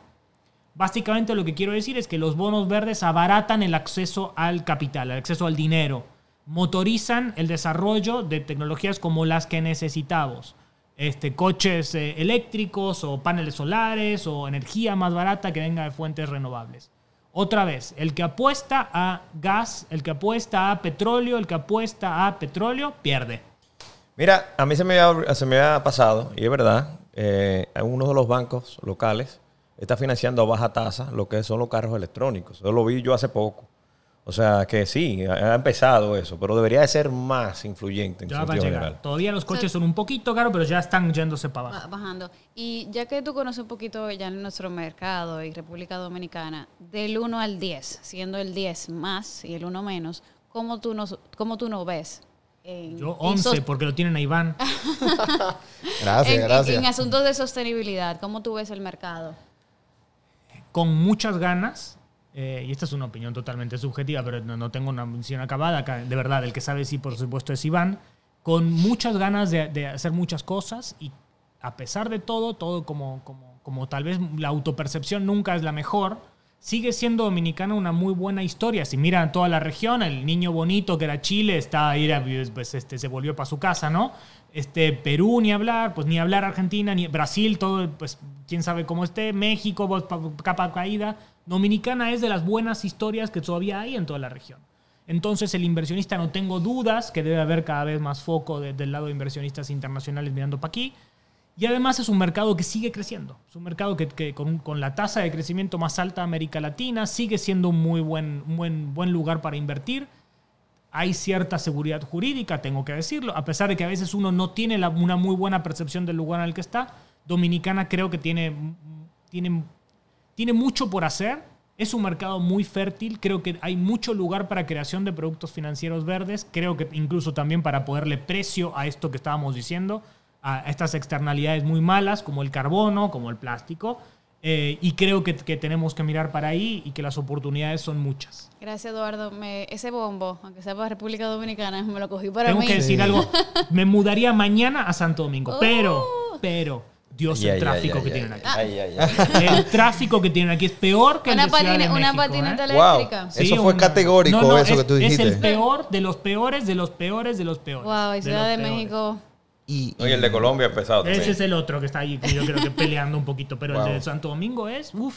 E: Básicamente lo que quiero decir es que los bonos verdes abaratan el acceso al capital, el acceso al dinero motorizan el desarrollo de tecnologías como las que necesitamos. Este, coches eh, eléctricos o paneles solares o energía más barata que venga de fuentes renovables. Otra vez, el que apuesta a gas, el que apuesta a petróleo, el que apuesta a petróleo, pierde.
B: Mira, a mí se me ha, se me pasado, y es verdad, eh, uno de los bancos locales está financiando a baja tasa lo que son los carros electrónicos. Eso lo vi yo hace poco. O sea que sí, ha empezado eso, pero debería de ser más influyente en
E: Ya va a
B: sentido
E: llegar.
B: general.
E: Todavía los coches son un poquito caros, pero ya están yéndose para abajo.
D: bajando. Y ya que tú conoces un poquito ya nuestro mercado y República Dominicana, del 1 al 10, siendo el 10 más y el 1 menos, ¿cómo tú nos, cómo tú nos ves? En,
E: Yo
D: en
E: 11,
D: sos-
E: porque lo tienen a Iván.
C: Gracias,
D: en, en-
C: gracias.
D: en asuntos de sostenibilidad, ¿cómo tú ves el mercado?
E: con muchas ganas, eh, y esta es una opinión totalmente subjetiva, pero no, no tengo una visión acabada, de verdad, el que sabe sí, por supuesto, es Iván, con muchas ganas de, de hacer muchas cosas y a pesar de todo, todo como, como, como tal vez la autopercepción nunca es la mejor, sigue siendo Dominicana una muy buena historia. Si miran toda la región, el niño bonito que era Chile está ahí, pues, este, se volvió para su casa, ¿no? Este, Perú ni hablar, pues ni hablar Argentina, ni Brasil, todo, pues quién sabe cómo esté, México, pa- capa caída. Dominicana es de las buenas historias que todavía hay en toda la región. Entonces el inversionista no tengo dudas que debe haber cada vez más foco de- del lado de inversionistas internacionales mirando para aquí. Y además es un mercado que sigue creciendo. Es un mercado que, con, con la tasa de crecimiento más alta de América Latina sigue siendo un muy buen, buen, buen lugar para invertir. Hay cierta seguridad jurídica, tengo que decirlo, a pesar de que a veces uno no tiene una muy buena percepción del lugar en el que está. Dominicana creo que tiene, tiene, tiene mucho por hacer. Es un mercado muy fértil. Creo que hay mucho lugar para creación de productos financieros verdes. Creo que incluso también para poderle precio a esto que estábamos diciendo, a estas externalidades muy malas como el carbono, como el plástico. Eh, y creo que, que tenemos que mirar para ahí y que las oportunidades son muchas.
D: Gracias, Eduardo. Me- ese bombo, aunque sea para República Dominicana, me lo cogí para
E: Tengo
D: mí.
E: que decir algo. Me mudaría mañana a Santo Domingo, pero, pero, Dios,
B: Ay,
E: el
B: ay,
E: tráfico
B: ay,
E: que
B: ay,
E: tienen
B: ay,
E: aquí.
B: ay, ay, ay.
E: El tráfico que tienen aquí es peor que el
D: Una,
E: de Ciudad de
D: patina- una
E: México,
D: patineta
E: ¿eh?
C: Wow.
D: eléctrica.
C: Sí. Eso fue categórico, eso
E: es,
C: que tú
E: Es
C: dijiste.
E: el peor de los peores, de los peores, de los peores.
D: Wow, y Ciudad de. México.
C: Y,
B: el de Colombia empezado también.
E: Ese es el otro que está ahí, que yo creo que peleando un poquito, pero
C: Wow.
E: el de Santo Domingo es, uff.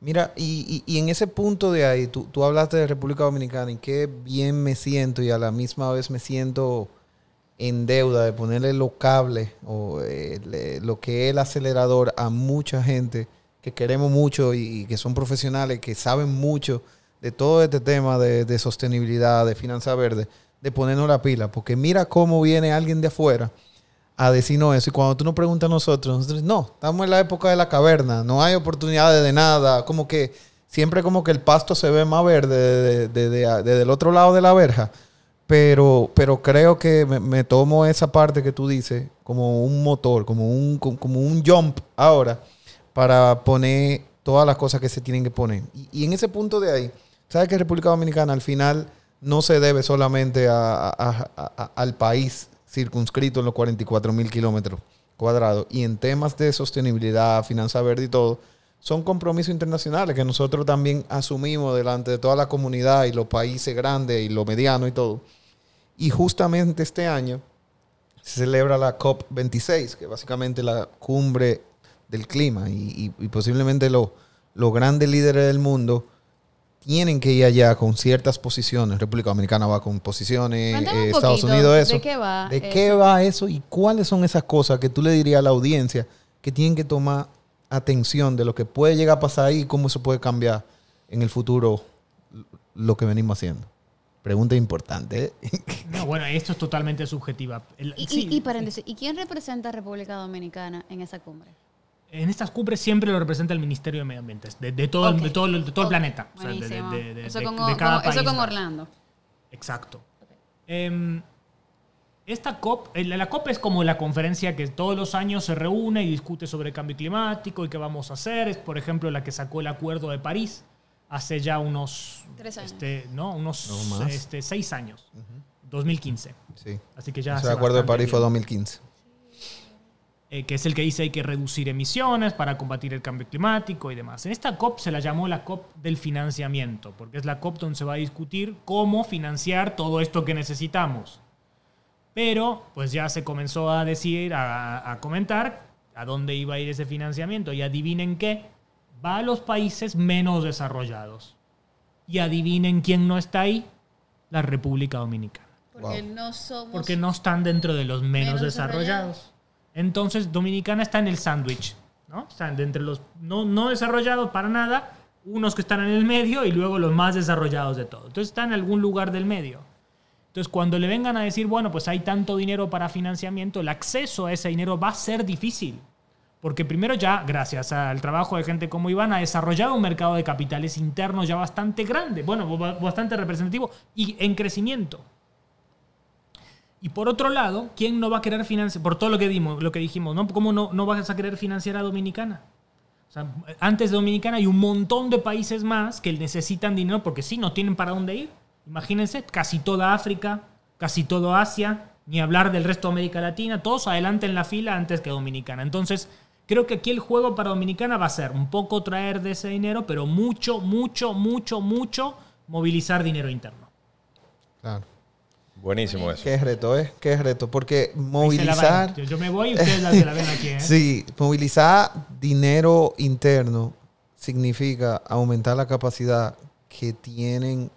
C: Mira, y, y- y en ese punto de ahí, tú, tú hablaste de República Dominicana y qué bien me siento y a la misma vez me siento en deuda de ponerle los cables o eh, lo que es el acelerador a mucha gente que queremos mucho y, que son profesionales, que saben mucho de todo este tema de, de sostenibilidad, de finanzas verdes, de ponernos la pila. Porque mira cómo viene alguien de afuera a decirnos eso. Y cuando tú nos preguntas a nosotros, nosotros, no, estamos en la época de la caverna, no hay oportunidades de nada. Como que siempre como que el pasto se ve más verde desde- desde el otro lado de la verja. Pero, pero creo que me, tomo esa parte que tú dices como un motor, como un, como un jump ahora para poner todas las cosas que se tienen que poner. Y, en ese punto de ahí, ¿sabes que República Dominicana al final no se debe solamente a- al país circunscrito en los 44 mil kilómetros cuadrados? Y en temas de sostenibilidad, finanza verde y todo, son compromisos internacionales que nosotros también asumimos delante de toda la comunidad y los países grandes y los medianos y todo. Y justamente este año se celebra la COP26, que es básicamente la cumbre del clima. Y, y- y posiblemente lo- los grandes líderes del mundo tienen que ir allá con ciertas posiciones. República Dominicana va con posiciones, eh, Estados Unidos eso.
D: ¿de qué va
C: ¿De qué
D: eso?
C: va eso? ¿Y cuáles son esas cosas que tú le dirías a la audiencia que tienen que tomar atención de lo que puede llegar a pasar ahí y cómo eso puede cambiar en el futuro lo que venimos haciendo? Pregunta importante. ¿eh?
E: No, bueno, esto es totalmente subjetiva. El-
D: Y,
E: sí,
D: y, y paréntesis, ¿y quién representa a República Dominicana en esa cumbre?
E: En estas cumbres siempre lo representa el Ministerio de Medio Ambiente, de, de todo, el-
D: Ok.
E: de todo, el- de todo el planeta. O sea, de- de-
D: Buenísimo.
E: de- de-
D: eso con,
E: de cada
D: con- eso
E: país,
D: con
E: ¿no?
D: Orlando.
E: Exacto. Em, Esta COP, eh, la la COP es como la conferencia que todos los años se reúne y discute sobre cambio climático y qué vamos a hacer. Es, por ejemplo, la que sacó el Acuerdo de París hace ya unos...
D: Tres años.
E: Este, no, unos
C: No,
E: este, seis años. 2015.
C: Sí.
E: Así que ya...
C: Ese
E: hace
C: acuerdo de París fue
E: tiempo.
C: 2015.
E: eh, que es el que dice hay que reducir emisiones para combatir el cambio climático y demás. En esta COP se la llamó la COP del financiamiento, porque es la COP donde se va a discutir cómo financiar todo esto que necesitamos. Pero, pues ya se comenzó a decir, a, a comentar a dónde iba a ir ese financiamiento. Y adivinen qué, va a los países menos desarrollados. Y adivinen quién no está ahí, la República Dominicana
D: Porque no somos.
E: porque no están dentro de los menos,
D: Menos
E: desarrollados.
D: desarrollados.
E: Entonces, Dominicana está en el sándwich, ¿no? Están de entre los no, no desarrollados para nada, unos que están en el medio y luego los más desarrollados de todo. Entonces, está en algún lugar del medio. Entonces, cuando le vengan a decir, bueno, pues hay tanto dinero para financiamiento, el acceso a ese dinero va a ser difícil. Porque primero ya, gracias al trabajo de gente como Iván, ha desarrollado un mercado de capitales internos ya bastante grande, bueno, ba- bastante representativo y en crecimiento. Y por otro lado, ¿quién no va a querer financiar? Por todo lo que, dimos, lo que dijimos, ¿no? ¿cómo no, no vas a querer financiar a Dominicana? Antes de Dominicana hay un montón de países más que necesitan dinero porque sí, no tienen para dónde ir. Imagínense, casi toda África, casi todo Asia, ni hablar del resto de América Latina, todos adelante en la fila antes que Dominicana. Entonces, creo que aquí el juego para Dominicana va a ser un poco traer de ese dinero, pero mucho, mucho, mucho, mucho movilizar dinero interno.
C: Claro.
B: Buenísimo eso.
C: Qué reto, ¿eh? Qué reto. Porque movilizar...
E: yo me voy y ustedes la, se la ven aquí. ¿eh?
C: Sí, movilizar dinero interno significa aumentar la capacidad que tienen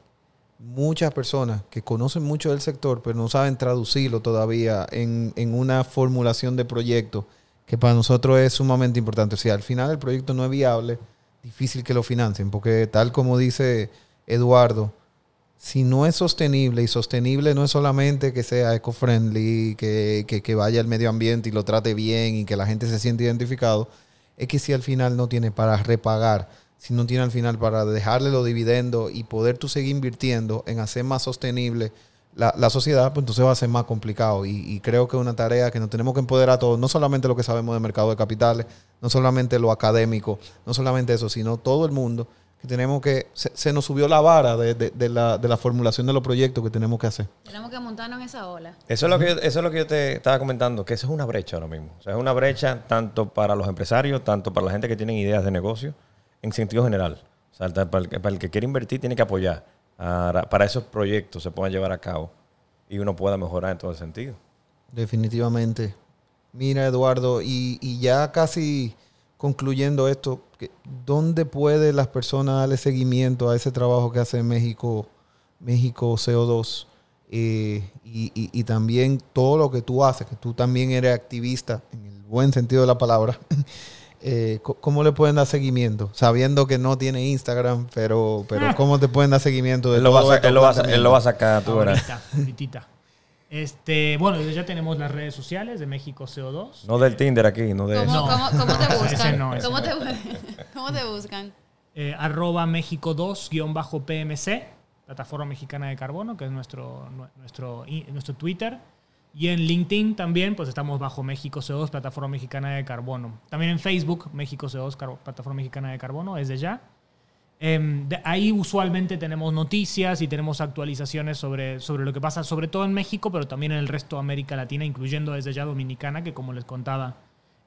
C: muchas personas que conocen mucho del sector, pero no saben traducirlo todavía en, en una formulación de proyecto que para nosotros es sumamente importante. O sea, al final el proyecto no es viable, difícil que lo financien, porque tal como dice Eduardo, si no es sostenible, y sostenible no es solamente que sea eco-friendly, que, que, vaya al medio ambiente y lo trate bien y que la gente se siente identificado, es que si al final no tiene para repagar, si no tiene al final para dejarle los dividendos y poder tú seguir invirtiendo en hacer más sostenible la, la sociedad, pues entonces va a ser más complicado. Y, y creo que es una tarea que nos tenemos que empoderar a todos, no solamente lo que sabemos del mercado de capitales, no solamente lo académico, no solamente eso, sino todo el mundo que tenemos que, se, se nos subió la vara de, de- de la, de la formulación de los proyectos que tenemos que hacer.
D: Tenemos que montarnos en esa ola.
B: Eso es, lo que yo, eso es lo que yo te estaba comentando, que eso es una brecha ahora mismo. O sea, es una brecha tanto para los empresarios, tanto para la gente que tienen ideas de negocio, en sentido general. O sea, para el, que- para el que quiere invertir tiene que apoyar para, esos proyectos se puedan llevar a cabo y uno pueda mejorar en todo el sentido.
C: Definitivamente. Mira, Eduardo, y, y ya casi concluyendo esto, ¿dónde puede las personas darle seguimiento a ese trabajo que hace México, México CO2? Eh, y- y también todo lo que tú haces, que tú también eres activista en el buen sentido de la palabra. Eh, ¿Cómo le pueden dar seguimiento? Sabiendo que no tiene Instagram, pero, pero ¿cómo te pueden dar seguimiento de
B: Él lo, va a
C: todo
B: sa-
C: esto
B: él lo va a sa-
C: planteamiento?
B: él lo va a sacar, tú verás.
E: Este, bueno, ya tenemos las redes sociales de México CO2.
B: No del Tinder aquí, no de
D: ¿Cómo,
E: No.
D: cómo- cómo te
E: Ese
D: buscan?
E: no, ese
D: ¿Cómo,
E: no.
D: te, ¿Cómo te buscan?
E: eh, arroba México 2-PMC, plataforma mexicana de carbono, que es nuestro, nu- nuestro, nuestro Twitter. Y en LinkedIn también, pues estamos bajo México CO2, plataforma mexicana de carbono. También en Facebook, México CO2, car- plataforma mexicana de carbono, desde ya. Em, de ahí usualmente tenemos noticias y tenemos actualizaciones sobre, sobre lo que pasa, sobre todo en México, pero también en el resto de América Latina, incluyendo desde ya Dominicana, que como les contaba,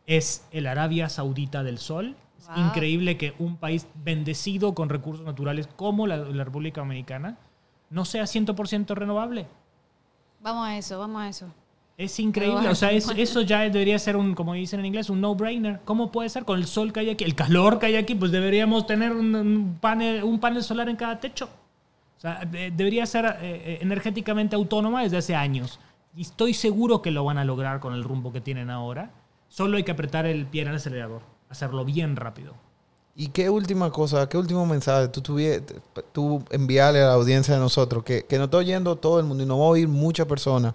E: es el Arabia Saudita del Sol. Es
D: Wow.
E: increíble que un país bendecido con recursos naturales como la, la República Dominicana no sea 100% renovable.
D: Vamos a eso, vamos a eso.
E: Es increíble, o sea, es- eso ya debería ser un, como dicen en inglés, un no-brainer. ¿Cómo puede ser con el sol que hay aquí, el calor que hay aquí? Pues deberíamos tener un, un panel, un panel solar en cada techo. O sea, de- debería ser eh, eh, energéticamente autónoma desde hace años. Y estoy seguro que lo van a lograr con el rumbo que tienen ahora. Solo hay que apretar el pie en el acelerador, hacerlo bien rápido.
C: ¿Y qué última cosa, qué último mensaje tú, tú enviarle a la audiencia de nosotros? Que, que nos está oyendo todo el mundo y no va a oír muchas personas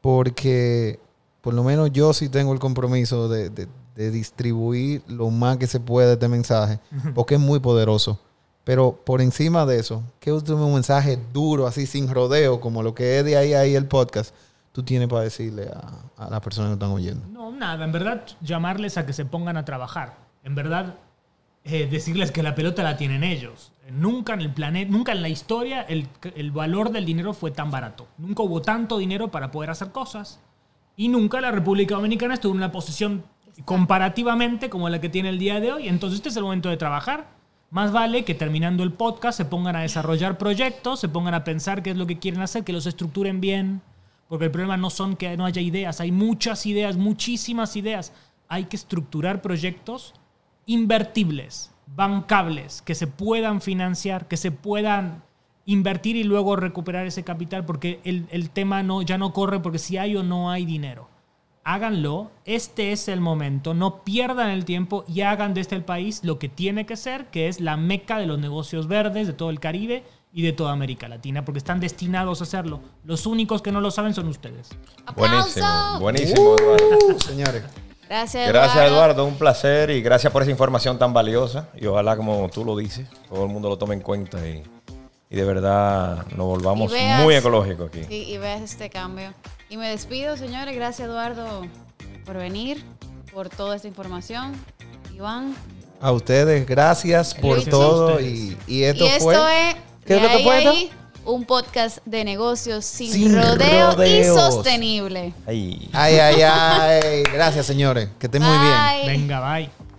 C: porque por lo menos yo sí tengo el compromiso de, de- de distribuir lo más que se puede este mensaje porque es muy poderoso. Pero por encima de eso, ¿qué último mensaje duro, así sin rodeo, como lo que es de ahí a ahí el podcast? tú tienes para decirle a, a las personas que están oyendo?
E: No, nada, en verdad llamarles a que se pongan a trabajar. En verdad eh, decirles que la pelota la tienen ellos. Nunca en el planeta, nunca en la historia el, el valor del dinero fue tan barato. Nunca hubo tanto dinero para poder hacer cosas. Y nunca la República Dominicana estuvo en una posición comparativamente como la que tiene el día de hoy. Entonces este es el momento de trabajar. Más vale que terminando el podcast se pongan a desarrollar proyectos, se pongan a pensar qué es lo que quieren hacer, que los estructuren bien. Porque el problema no son que no haya ideas, hay muchas ideas, muchísimas ideas. Hay que estructurar proyectos invertibles, bancables, que se puedan financiar, que se puedan invertir y luego recuperar ese capital, porque el, el tema no, ya no corre porque si hay o no hay dinero. Háganlo, este es el momento, no pierdan el tiempo y hagan de este el país lo que tiene que ser, que es la meca de los negocios verdes de todo el Caribe y de toda América Latina, porque están destinados a hacerlo. Los únicos que no lo saben son ustedes.
B: Buenísimo,
D: ¡Aplauso!
B: buenísimo, Eduardo.
C: Uh, señores.
D: Gracias,
B: Gracias, Eduardo. Un placer y gracias por esa información tan valiosa. Y ojalá, como tú lo dices, todo el mundo lo tome en cuenta y, y de verdad nos volvamos
D: Y veas-
B: muy ecológicos aquí.
D: Sí, y veas este cambio. Y me despido, señores. Gracias, Eduardo, por venir, por toda esta información. Iván.
C: A ustedes, gracias por
D: Gracias
C: todo.
E: ustedes.
C: Y, y esto
D: y esto
C: fue.
D: es.
C: ¿Qué es lo que fue
D: Un podcast de negocios sin,
C: Sin
D: rodeo y sostenible.
B: Ay.
C: Ay, ay, ay. Gracias, señores. Que estén muy bien.
E: Venga, bye.